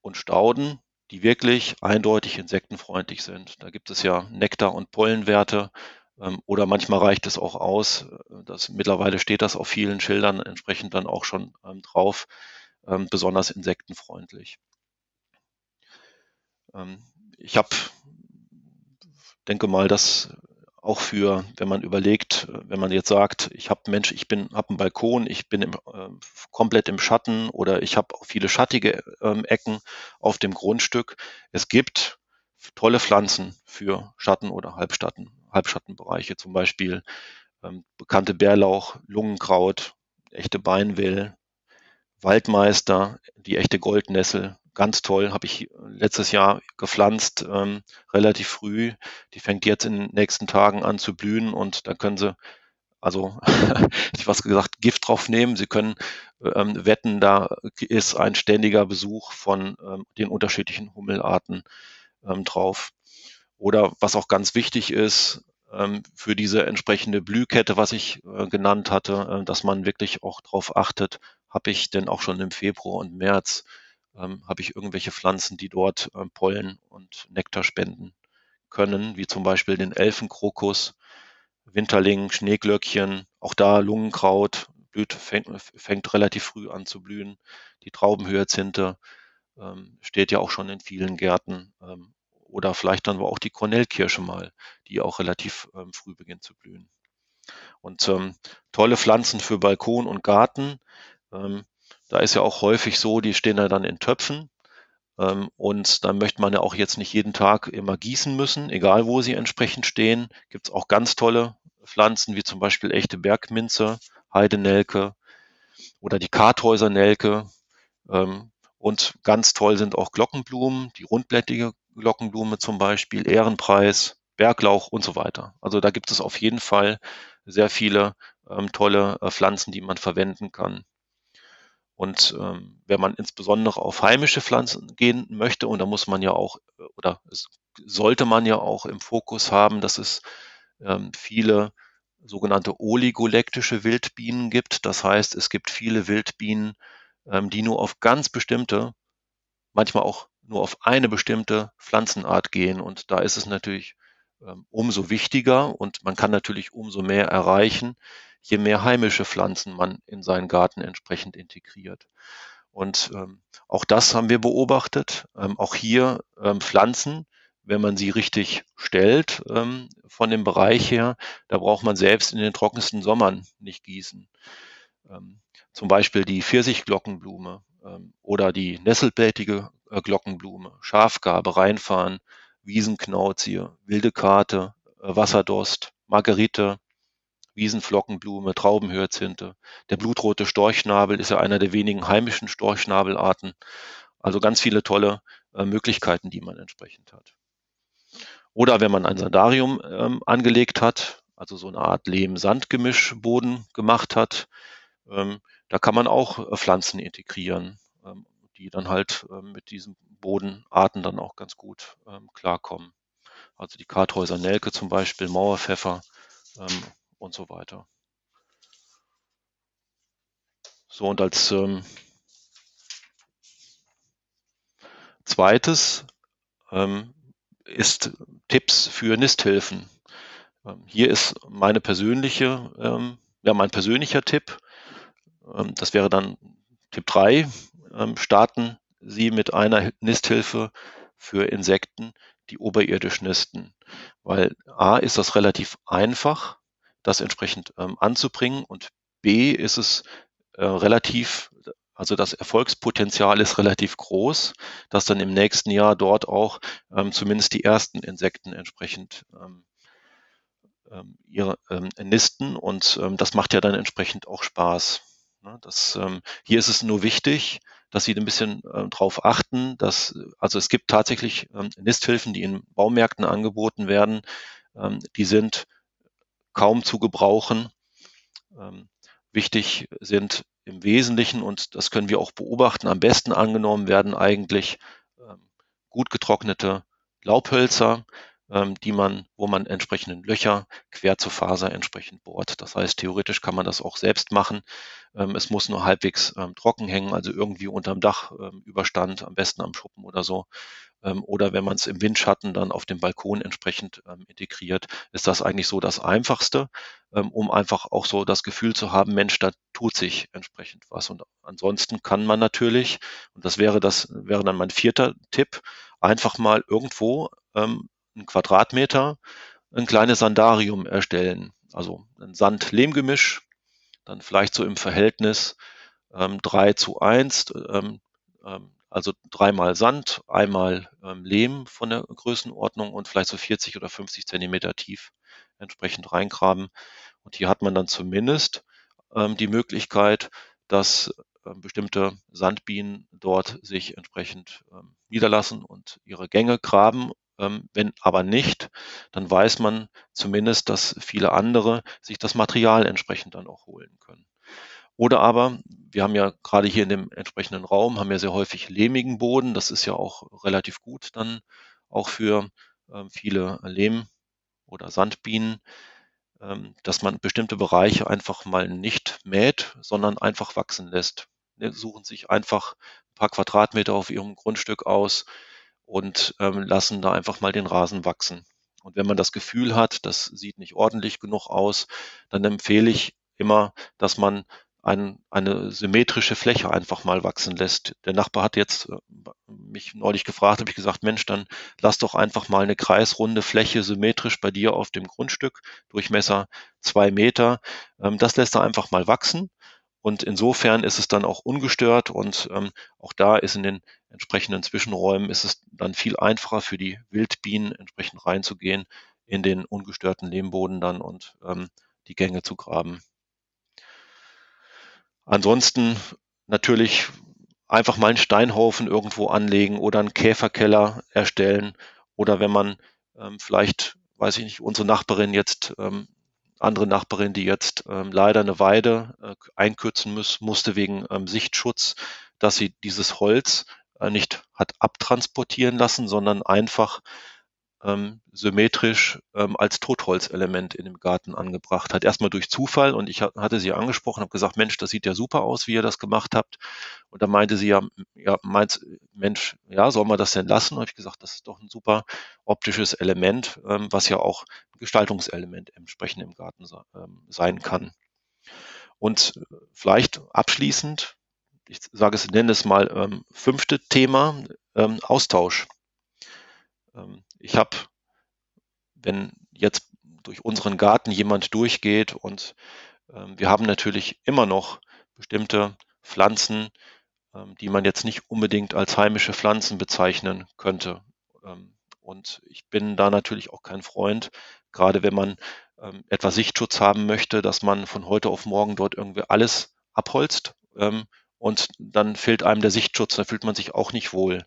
Speaker 3: und Stauden, die wirklich eindeutig insektenfreundlich sind. Da gibt es ja Nektar- und Pollenwerte oder manchmal reicht es auch aus, äh, dass mittlerweile steht das auf vielen Schildern entsprechend dann auch schon ähm, drauf, ähm, besonders insektenfreundlich. ich habe, denke mal, dass auch für, wenn man überlegt, äh, wenn man jetzt sagt, ich habe Mensch, ich bin, habe einen Balkon, ich bin im, äh, komplett im Schatten oder ich habe viele schattige ähm, Ecken auf dem Grundstück. Es gibt tolle Pflanzen für Schatten oder Halbschatten, Halbschattenbereiche, zum Beispiel ähm, bekannte Bärlauch, Lungenkraut, echte Beinwill, Waldmeister, die echte Goldnessel, ganz toll, habe ich letztes Jahr gepflanzt, ähm, relativ früh. Die fängt jetzt in den nächsten Tagen an zu blühen und da können Sie also [laughs] ich was gesagt, Gift drauf nehmen. Sie können ähm, wetten, da ist ein ständiger Besuch von ähm, den unterschiedlichen Hummelarten ähm, drauf. Oder was auch ganz wichtig ist, ähm, für diese entsprechende Blühkette, was ich äh, genannt hatte, äh, dass man wirklich auch darauf achtet, habe ich denn auch schon im Februar und März, ähm, habe ich irgendwelche Pflanzen, die dort äh, Pollen und Nektar spenden können, wie zum Beispiel den Elfenkrokus, Winterling, Schneeglöckchen, auch da Lungenkraut, blüht, fängt, fängt relativ früh an zu blühen. Die Traubenhyazinthe ähm, steht ja auch schon in vielen Gärten. Ähm, oder vielleicht dann auch die Kornellkirsche mal, die auch relativ ähm, früh beginnt zu blühen. Und ähm, tolle Pflanzen für Balkon und Garten. Ähm, da ist ja auch häufig so, die stehen da dann in Töpfen. Ähm, und da möchte man ja auch jetzt nicht jeden Tag immer gießen müssen, egal wo sie entsprechend stehen. Gibt es auch ganz tolle Pflanzen, wie zum Beispiel echte Bergminze, Heidenelke oder die Karthäusernelke. Ähm, und ganz toll sind auch Glockenblumen, die rundblättige Glockenblume zum Beispiel, Ehrenpreis, Berglauch und so weiter. Also da gibt es auf jeden Fall sehr viele ähm, tolle äh, Pflanzen, die man verwenden kann. Und ähm, wenn man insbesondere auf heimische Pflanzen gehen möchte, und da muss man ja auch, äh, oder sollte man ja auch im Fokus haben, dass es ähm, viele sogenannte oligolektische Wildbienen gibt. Das heißt, es gibt viele Wildbienen, ähm, die nur auf ganz bestimmte, manchmal auch nur auf eine bestimmte Pflanzenart gehen. Und da ist es natürlich ähm, umso wichtiger und man kann natürlich umso mehr erreichen, je mehr heimische Pflanzen man in seinen Garten entsprechend integriert. Und ähm, auch das haben wir beobachtet. Ähm, auch hier ähm, Pflanzen, wenn man sie richtig stellt, ähm, von dem Bereich her, da braucht man selbst in den trockensten Sommern nicht gießen. Ähm, zum Beispiel die Pfirsichglockenblume ähm, oder die nesselblättige äh, Glockenblume, Schafgarbe, Reinfahren, Wiesenknauzie, wilde Karte, äh, Wasserdurst, Margerite, Wiesenflockenblume, Traubenhyazinthe. Der blutrote Storchschnabel ist ja einer der wenigen heimischen Storchschnabelarten. Also ganz viele tolle äh, Möglichkeiten, die man entsprechend hat. Oder wenn man ein Sandarium ähm, angelegt hat, also so eine Art Lehm-Sand-Gemischboden gemacht hat, ähm, da kann man auch äh, Pflanzen integrieren, ähm, die dann halt ähm, mit diesen Bodenarten dann auch ganz gut ähm, klarkommen. Also die Karthäuser Nelke zum Beispiel, Mauerpfeffer und so weiter. So, und als ähm, zweites ähm, ist Tipps für Nisthilfen. Ähm, hier ist meine persönliche, ja, mein persönlicher Tipp. Ähm, das wäre dann Tipp 3. Ähm, starten Sie mit einer Nisthilfe für Insekten, die oberirdisch nisten. Weil A ist das relativ einfach das entsprechend ähm, anzubringen. Und B ist es äh, relativ, also das Erfolgspotenzial ist relativ groß, dass dann im nächsten Jahr dort auch ähm, zumindest die ersten Insekten entsprechend ähm, ähm ihre nisten und das macht ja dann entsprechend auch Spaß. Ne? Das, ähm, hier ist es nur wichtig, dass Sie ein bisschen äh, darauf achten, dass also es gibt tatsächlich ähm, Nisthilfen, die in Baumärkten angeboten werden. Ähm, die sind kaum zu gebrauchen. Ähm, wichtig sind im Wesentlichen, und das können wir auch beobachten, am besten angenommen werden eigentlich ähm, gut getrocknete Laubhölzer, ähm, die man, wo man entsprechenden Löcher quer zur Faser entsprechend bohrt. Das heißt, theoretisch kann man das auch selbst machen. Ähm, es muss nur halbwegs ähm, trocken hängen, also irgendwie unterm Dach ähm, Überstand, am besten am Schuppen oder so. Oder wenn man es im Windschatten dann auf dem Balkon entsprechend integriert, ist das eigentlich so das Einfachste, um einfach auch so das Gefühl zu haben, Mensch, da tut sich entsprechend was. Und ansonsten kann man natürlich, und das wäre das, wäre dann mein vierter Tipp, einfach mal irgendwo einen Quadratmeter ein kleines Sandarium erstellen. Also ein Sand-Lehm-Gemisch, dann vielleicht so im Verhältnis ähm, 3 zu 1, ähm, ähm, also dreimal Sand, einmal ähm, Lehm von der Größenordnung und vielleicht so 40 oder 50 Zentimeter tief entsprechend reingraben. Und hier hat man dann zumindest ähm, die Möglichkeit, dass ähm, bestimmte Sandbienen dort sich entsprechend ähm, niederlassen und ihre Gänge graben. Ähm, wenn aber nicht, dann weiß man zumindest, dass viele andere sich das Material entsprechend dann auch holen können. Oder aber, wir haben ja gerade hier in dem entsprechenden Raum, haben ja sehr häufig lehmigen Boden. Das ist ja auch relativ gut dann auch für ähm, viele Lehm- oder Sandbienen, ähm, dass man bestimmte Bereiche einfach mal nicht mäht, sondern einfach wachsen lässt. Ne, suchen sich einfach ein paar Quadratmeter auf ihrem Grundstück aus und ähm, lassen da einfach mal den Rasen wachsen. Und wenn man das Gefühl hat, das sieht nicht ordentlich genug aus, dann empfehle ich immer, dass man ein, eine symmetrische Fläche einfach mal wachsen lässt. Der Nachbar hat jetzt äh, mich neulich gefragt, habe ich gesagt, Mensch, dann lass doch einfach mal eine kreisrunde Fläche symmetrisch bei dir auf dem Grundstück, Durchmesser zwei Meter. Ähm, das lässt er einfach mal wachsen. Und insofern ist es dann auch ungestört und ähm, auch da ist in den entsprechenden Zwischenräumen ist es dann viel einfacher für die Wildbienen entsprechend reinzugehen in den ungestörten Lehmboden dann und ähm, die Gänge zu graben. Ansonsten natürlich einfach mal einen Steinhaufen irgendwo anlegen oder einen Käferkeller erstellen oder wenn man ähm, vielleicht, weiß ich nicht, unsere Nachbarin jetzt, ähm, andere Nachbarin, die jetzt ähm, leider eine Weide äh, einkürzen muss, musste wegen ähm, Sichtschutz, dass sie dieses Holz äh, nicht hat abtransportieren lassen, sondern einfach ähm, symmetrisch ähm, als Totholzelement in dem Garten angebracht hat. Erstmal durch Zufall und ich hatte sie angesprochen, habe gesagt, Mensch, das sieht ja super aus, wie ihr das gemacht habt. Und da meinte sie ja, ja, meint, Mensch, ja, soll man das denn lassen? Habe ich gesagt, das ist doch ein super optisches Element, ähm, was ja auch ein Gestaltungselement entsprechend im Garten ähm, sein kann. Und äh, vielleicht abschließend, ich sage es, nenne es mal ähm, fünfte Thema, ähm, Austausch. Ähm, ich habe, wenn jetzt durch unseren Garten jemand durchgeht und ähm, wir haben natürlich immer noch bestimmte Pflanzen, ähm, die man jetzt nicht unbedingt als heimische Pflanzen bezeichnen könnte. und ich bin da natürlich auch kein Freund, gerade wenn man etwa Sichtschutz haben möchte, dass man von heute auf morgen dort irgendwie alles abholzt und dann fehlt einem der Sichtschutz, da fühlt man sich auch nicht wohl.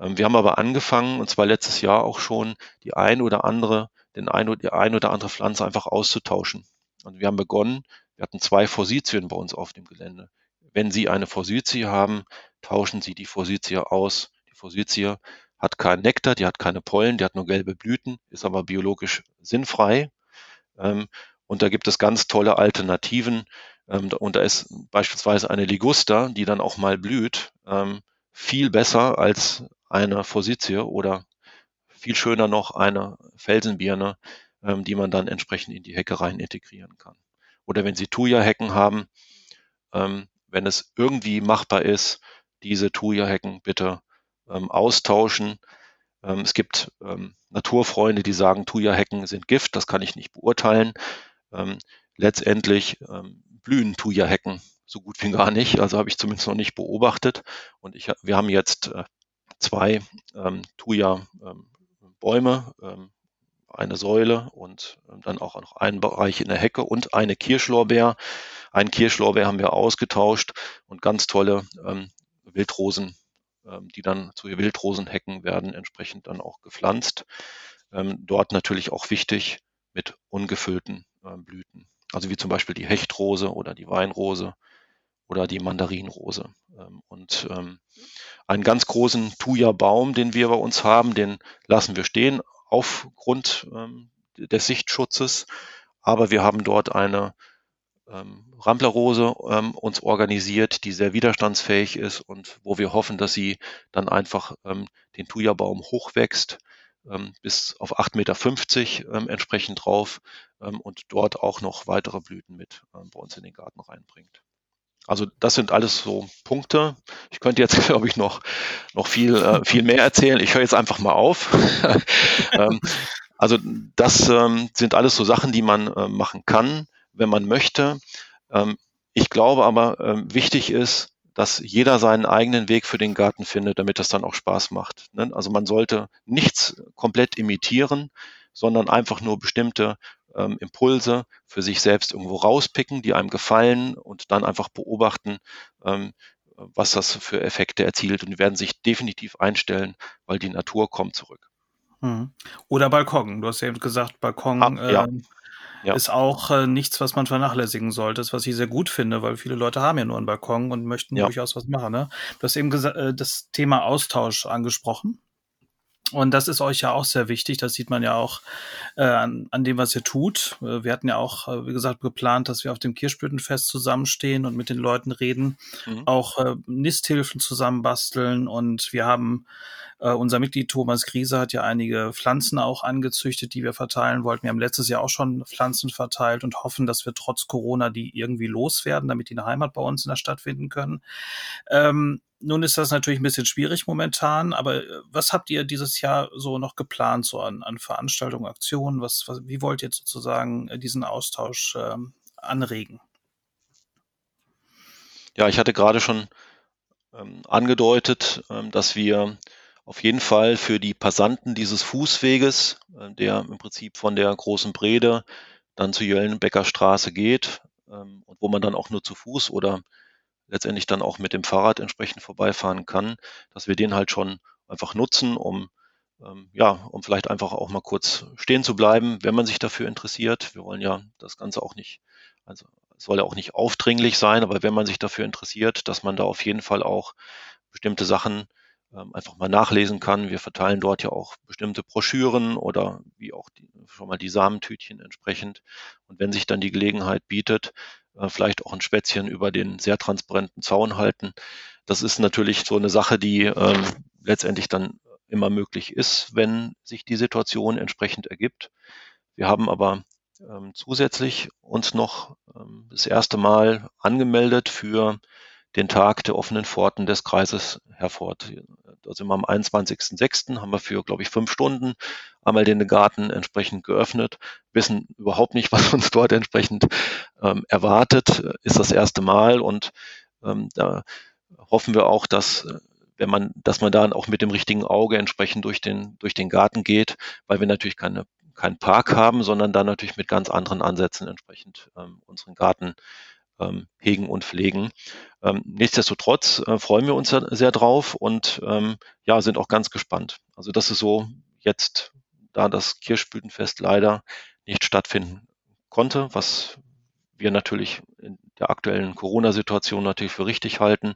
Speaker 3: Ähm, wir haben aber angefangen, und zwar letztes Jahr auch schon, die ein oder andere, den ein oder, die ein oder andere Pflanze einfach auszutauschen. Und wir haben begonnen, wir hatten zwei Forsythien bei uns auf dem Gelände. Wenn Sie eine Forsythie haben, tauschen Sie die Forsythie aus. Die Forsythie hat keinen Nektar, die hat keine Pollen, die hat nur gelbe Blüten, ist aber biologisch sinnfrei. Ähm, und da gibt es ganz tolle Alternativen. Ähm, und da ist beispielsweise eine Ligusta, die dann auch mal blüht, viel besser als eine Forsythie oder viel schöner noch eine Felsenbirne, ähm, die man dann entsprechend in die Hecke rein integrieren kann. Oder wenn Sie Thuja-Hecken haben, ähm, wenn es irgendwie machbar ist, diese Thuja-Hecken bitte ähm, austauschen. Ähm, es gibt ähm, Naturfreunde, die sagen, Thuja-Hecken sind Gift, das kann ich nicht beurteilen. Ähm, letztendlich blühen Thuja-Hecken so gut wie gar nicht, also habe ich zumindest noch nicht beobachtet. Und ich, wir haben jetzt äh, zwei ähm, Thuja-Bäume, ähm, ähm, eine Säule und ähm, dann auch noch einen Bereich in der Hecke und eine Kirschlorbeer. Einen Kirschlorbeer haben wir ausgetauscht und ganz tolle ähm, Wildrosen, ähm, die dann zu Wildrosenhecken werden entsprechend dann auch gepflanzt. Ähm, dort natürlich auch wichtig mit ungefüllten äh, Blüten. Also wie zum Beispiel die Hechtrose oder die Weinrose oder die Mandarinrose. Ähm, und ähm, einen ganz großen Thuja-Baum, den wir bei uns haben, den lassen wir stehen aufgrund ähm, des Sichtschutzes. Aber wir haben dort eine Ramplerrose uns organisiert, die sehr widerstandsfähig ist und wo wir hoffen, dass sie dann einfach den Thuja-Baum hochwächst bis auf 8,50 Meter entsprechend drauf und dort auch noch weitere Blüten mit bei uns in den Garten reinbringt. Also das sind alles so Punkte. Ich könnte jetzt, [laughs] glaube ich, noch, noch viel, äh, viel mehr erzählen. Ich höre jetzt einfach mal auf. [laughs] ähm, also das ähm, sind alles so Sachen, die man äh, machen kann, wenn man möchte. Ähm, ich glaube aber, ähm, wichtig ist, dass jeder seinen eigenen Weg für den Garten findet, damit das dann auch Spaß macht. Ne? Also man sollte nichts komplett imitieren, sondern einfach nur bestimmte ähm, Impulse für sich selbst irgendwo rauspicken, die einem gefallen und dann einfach beobachten, ähm, was das für Effekte erzielt. Und die werden sich definitiv einstellen, weil die Natur kommt zurück.
Speaker 1: Mhm. Oder Balkon. Du hast ja eben gesagt, Balkon ah, ja. Ähm, ja. ist auch äh, nichts, was man vernachlässigen sollte. Das, was ich sehr gut finde, weil viele Leute haben ja nur einen Balkon und möchten ja. durchaus was machen. Ne? Du hast eben äh, das Thema Austausch angesprochen. Und das ist euch ja auch sehr wichtig. Das sieht man ja auch äh, an, an dem, was ihr tut. Äh, wir hatten ja auch, äh, wie gesagt, geplant, dass wir auf dem Kirschblütenfest zusammenstehen und mit den Leuten reden, mhm. auch äh, Nisthilfen zusammenbasteln. Und wir haben äh, unser Mitglied Thomas Griese hat ja einige Pflanzen auch angezüchtet, die wir verteilen wollten. Wir haben letztes Jahr auch schon Pflanzen verteilt und hoffen, dass wir trotz Corona die irgendwie loswerden, damit die eine Heimat bei uns in der Stadt finden können. Ähm, nun ist das natürlich ein bisschen schwierig momentan, aber äh, was habt ihr dieses Jahr so noch geplant, so an, an Veranstaltungen, Aktionen? Was, was, wie wollt ihr sozusagen äh, diesen Austausch ähm, anregen?
Speaker 3: Ja, ich hatte gerade schon ähm, angedeutet, ähm, dass wir auf jeden Fall für die Passanten dieses Fußweges, äh, der im Prinzip von der großen Brede dann zur Jöllenbecker Straße geht ähm, und wo man dann auch nur zu Fuß oder letztendlich dann auch mit dem Fahrrad entsprechend vorbeifahren kann, dass wir den halt schon einfach nutzen, um ähm, ja, um vielleicht einfach auch mal kurz stehen zu bleiben, wenn man sich dafür interessiert. Wir wollen ja das Ganze auch nicht, also es soll ja auch nicht aufdringlich sein, aber wenn man sich dafür interessiert, dass man da auf jeden Fall auch bestimmte Sachen ähm, einfach mal nachlesen kann. Wir verteilen dort ja auch bestimmte Broschüren oder wie auch die, schon mal die Samentütchen entsprechend. Und wenn sich dann die Gelegenheit bietet, vielleicht auch ein Spätzchen über den sehr transparenten Zaun halten. Das ist natürlich so eine Sache, die ähm, letztendlich dann immer möglich ist, wenn sich die Situation entsprechend ergibt. Wir haben aber ähm, zusätzlich uns noch ähm, das erste Mal angemeldet für den Tag der offenen Pforten des Kreises Herford. Da sind wir am 21.06. haben wir für, glaube ich, fünf Stunden einmal den Garten entsprechend geöffnet, wissen überhaupt nicht, [laughs] was uns dort entsprechend ähm, erwartet, ist das erste Mal und ähm, da hoffen wir auch, dass wenn man, dass man da auch mit dem richtigen Auge entsprechend durch den, durch den Garten geht, weil wir natürlich keine, keinen Park haben, sondern da natürlich mit ganz anderen Ansätzen entsprechend ähm, unseren Garten ähm, hegen und pflegen. Ähm, nichtsdestotrotz äh, freuen wir uns sehr drauf und ähm, ja, sind auch ganz gespannt. Also das ist so jetzt, da das Kirschblütenfest leider nicht stattfinden konnte, was wir natürlich in der aktuellen Corona-Situation natürlich für richtig halten,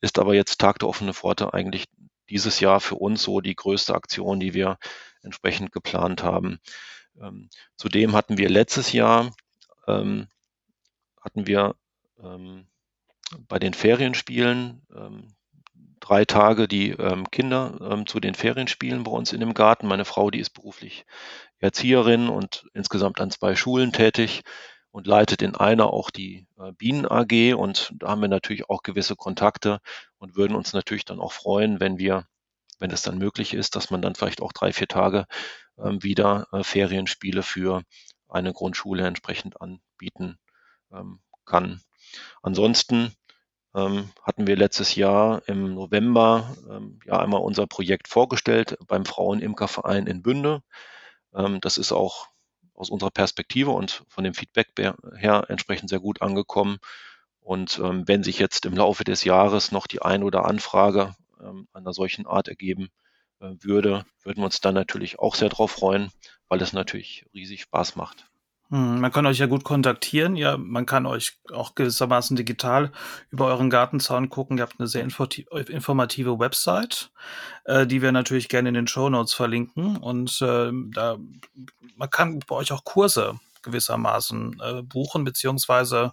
Speaker 3: ist aber jetzt Tag der offenen Pforte eigentlich dieses Jahr für uns so die größte Aktion, die wir entsprechend geplant haben. Ähm, zudem hatten wir letztes Jahr ähm, hatten wir ähm, bei den Ferienspielen ähm, drei Tage die ähm, Kinder ähm, zu den Ferienspielen bei uns in dem Garten. Meine Frau, die ist beruflich Erzieherin und insgesamt an zwei Schulen tätig und leitet in einer auch die äh, Bienen AG und da haben wir natürlich auch gewisse Kontakte und würden uns natürlich dann auch freuen, wenn wir, wenn es dann möglich ist, dass man dann vielleicht auch drei, vier Tage ähm, wieder äh, Ferienspiele für eine Grundschule entsprechend anbieten ähm, kann. Ansonsten ähm, hatten wir letztes Jahr im November ähm, ja einmal unser Projekt vorgestellt beim Frauenimkerverein in Bünde. Ähm, das ist auch aus unserer Perspektive und von dem Feedback her entsprechend sehr gut angekommen. Und ähm, wenn sich jetzt im Laufe des Jahres noch die ein oder Anfrage ähm, einer solchen Art ergeben äh, würde, würden wir uns dann natürlich auch sehr darauf freuen, weil es natürlich riesig Spaß macht.
Speaker 1: Hm, man kann euch ja gut kontaktieren. Ja, man kann euch auch gewissermaßen digital über euren Gartenzaun gucken. Ihr habt eine sehr informative Website, äh, die wir natürlich gerne in den Show Notes verlinken. Und äh, da man kann bei euch auch Kurse gewissermaßen äh, buchen, beziehungsweise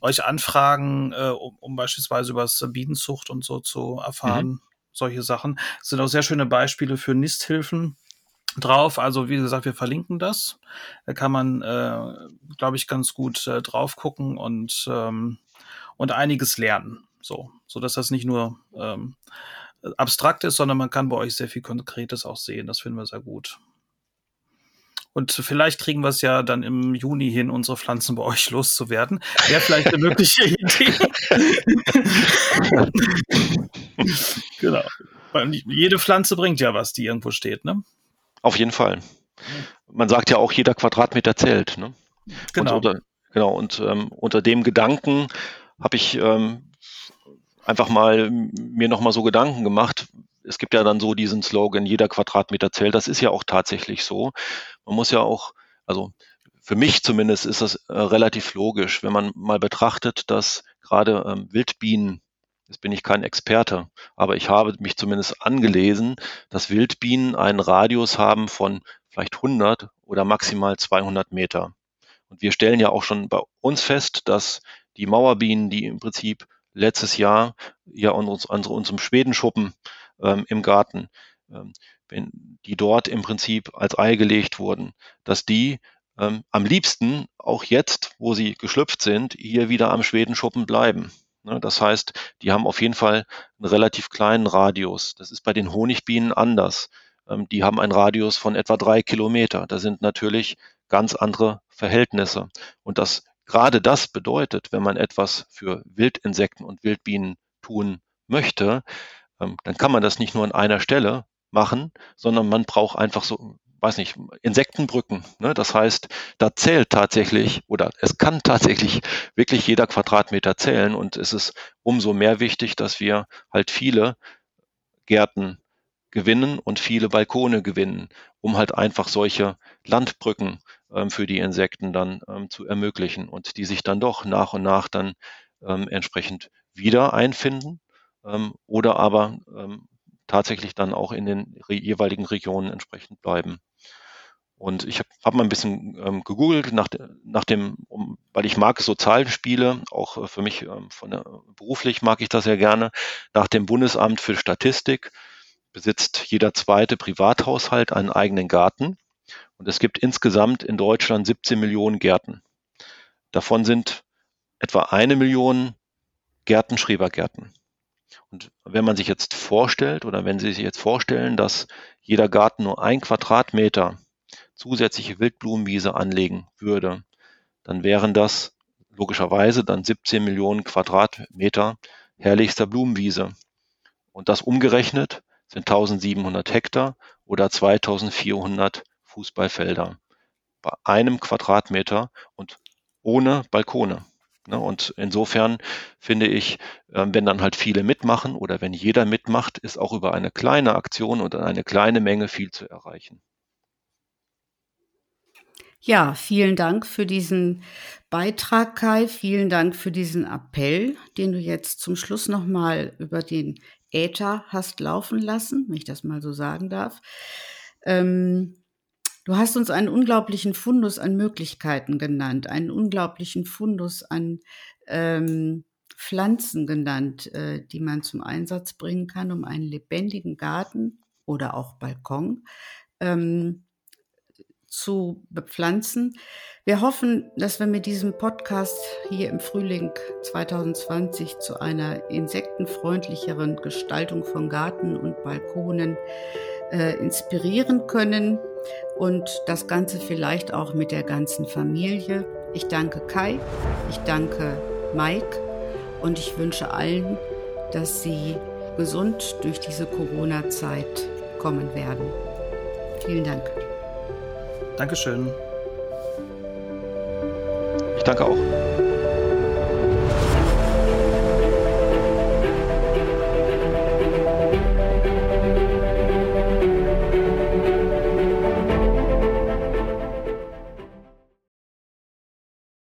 Speaker 1: euch anfragen, äh, um, um beispielsweise über Bienenzucht und so zu erfahren. Mhm. Solche Sachen. Das sind auch sehr schöne Beispiele für Nisthilfen drauf. Also wie gesagt, wir verlinken das. Da kann man, äh, glaube ich, ganz gut äh, drauf gucken und ähm, und einiges lernen. So, so dass das nicht nur ähm, abstrakt ist, sondern man kann bei euch sehr viel Konkretes auch sehen. Das finden wir sehr gut. Und vielleicht kriegen wir es ja dann im Juni hin, unsere Pflanzen bei euch loszuwerden. Wäre vielleicht eine mögliche [laughs] Idee. [laughs] genau. Weil jede Pflanze bringt ja was, die irgendwo steht, ne?
Speaker 3: Auf jeden Fall. Man sagt ja auch, jeder Quadratmeter zählt. Ne? Genau. Und unter, genau, und ähm, unter dem Gedanken habe ich ähm, einfach mal mir nochmal so Gedanken gemacht. Es gibt ja dann so diesen Slogan, jeder Quadratmeter zählt. Das ist ja auch tatsächlich so. Man muss ja auch, also für mich zumindest ist das äh, relativ logisch, wenn man mal betrachtet, dass gerade ähm, Wildbienen Jetzt bin ich kein Experte, aber ich habe mich zumindest angelesen, dass Wildbienen einen Radius haben von vielleicht 100 oder maximal 200 Meter. Und wir stellen ja auch schon bei uns fest, dass die Mauerbienen, die im Prinzip letztes Jahr ja uns, an unserem Schwedenschuppen ähm, im Garten, ähm, wenn die dort im Prinzip als Ei gelegt wurden, dass die ähm, am liebsten auch jetzt, wo sie geschlüpft sind, hier wieder am Schwedenschuppen bleiben. Ne, das heißt, die haben auf jeden Fall einen relativ kleinen Radius. Das ist bei den Honigbienen anders. Ähm, die haben einen Radius von etwa drei Kilometer. Da sind natürlich ganz andere Verhältnisse. Und das gerade das bedeutet, wenn man etwas für Wildinsekten und Wildbienen tun möchte, ähm, dann kann man das nicht nur an einer Stelle machen, sondern man braucht einfach so, weiß nicht, Insektenbrücken. Ne? Das heißt, da zählt tatsächlich oder es kann tatsächlich wirklich jeder Quadratmeter zählen und es ist umso mehr wichtig, dass wir halt viele Gärten gewinnen und viele Balkone gewinnen, um halt einfach solche Landbrücken ähm, für die Insekten dann ähm, zu ermöglichen und die sich dann doch nach und nach dann ähm, entsprechend wieder einfinden ähm, oder aber ähm, tatsächlich dann auch in den jeweiligen Regionen entsprechend bleiben. Und ich habe hab mal ein bisschen ähm, gegoogelt nach, nach dem, um, weil ich mag so Zahlenspiele, auch äh, für mich ähm, von der, beruflich mag ich das sehr gerne, nach dem Bundesamt für Statistik besitzt jeder zweite Privathaushalt einen eigenen Garten. Und es gibt insgesamt in Deutschland 17 Millionen Gärten. Davon sind etwa eine Million Gärten Schrebergärten. Und wenn man sich jetzt vorstellt oder wenn Sie sich jetzt vorstellen, dass jeder Garten nur ein Quadratmeter zusätzliche Wildblumenwiese anlegen würde, dann wären das logischerweise dann 17 Millionen Quadratmeter herrlichster Blumenwiese. Und das umgerechnet sind 1700 Hektar oder 2400 Fußballfelder bei einem Quadratmeter und ohne Balkone. Ne? Und insofern finde ich, ähm, wenn dann halt viele mitmachen oder wenn jeder mitmacht, ist auch über eine kleine Aktion oder eine kleine Menge viel zu erreichen.
Speaker 2: Ja, vielen Dank für diesen Beitrag, Kai. Vielen Dank für diesen Appell, den du jetzt zum Schluss nochmal über den Äther hast laufen lassen, wenn ich das mal so sagen darf. Ähm, Du hast uns einen unglaublichen Fundus an Möglichkeiten genannt, einen unglaublichen Fundus an ähm, Pflanzen genannt, äh, die man zum Einsatz bringen kann, um einen lebendigen Garten oder auch Balkon ähm, zu bepflanzen. Wir hoffen, dass wir mit diesem Podcast hier im Frühling 2020 zu einer insektenfreundlicheren Gestaltung von Garten und Balkonen äh, inspirieren können und das Ganze vielleicht auch mit der ganzen Familie. Ich danke Kai, ich danke Mike und ich wünsche allen, dass sie gesund durch diese Corona-Zeit kommen werden. Vielen Dank.
Speaker 1: Dankeschön.
Speaker 3: Ich danke auch.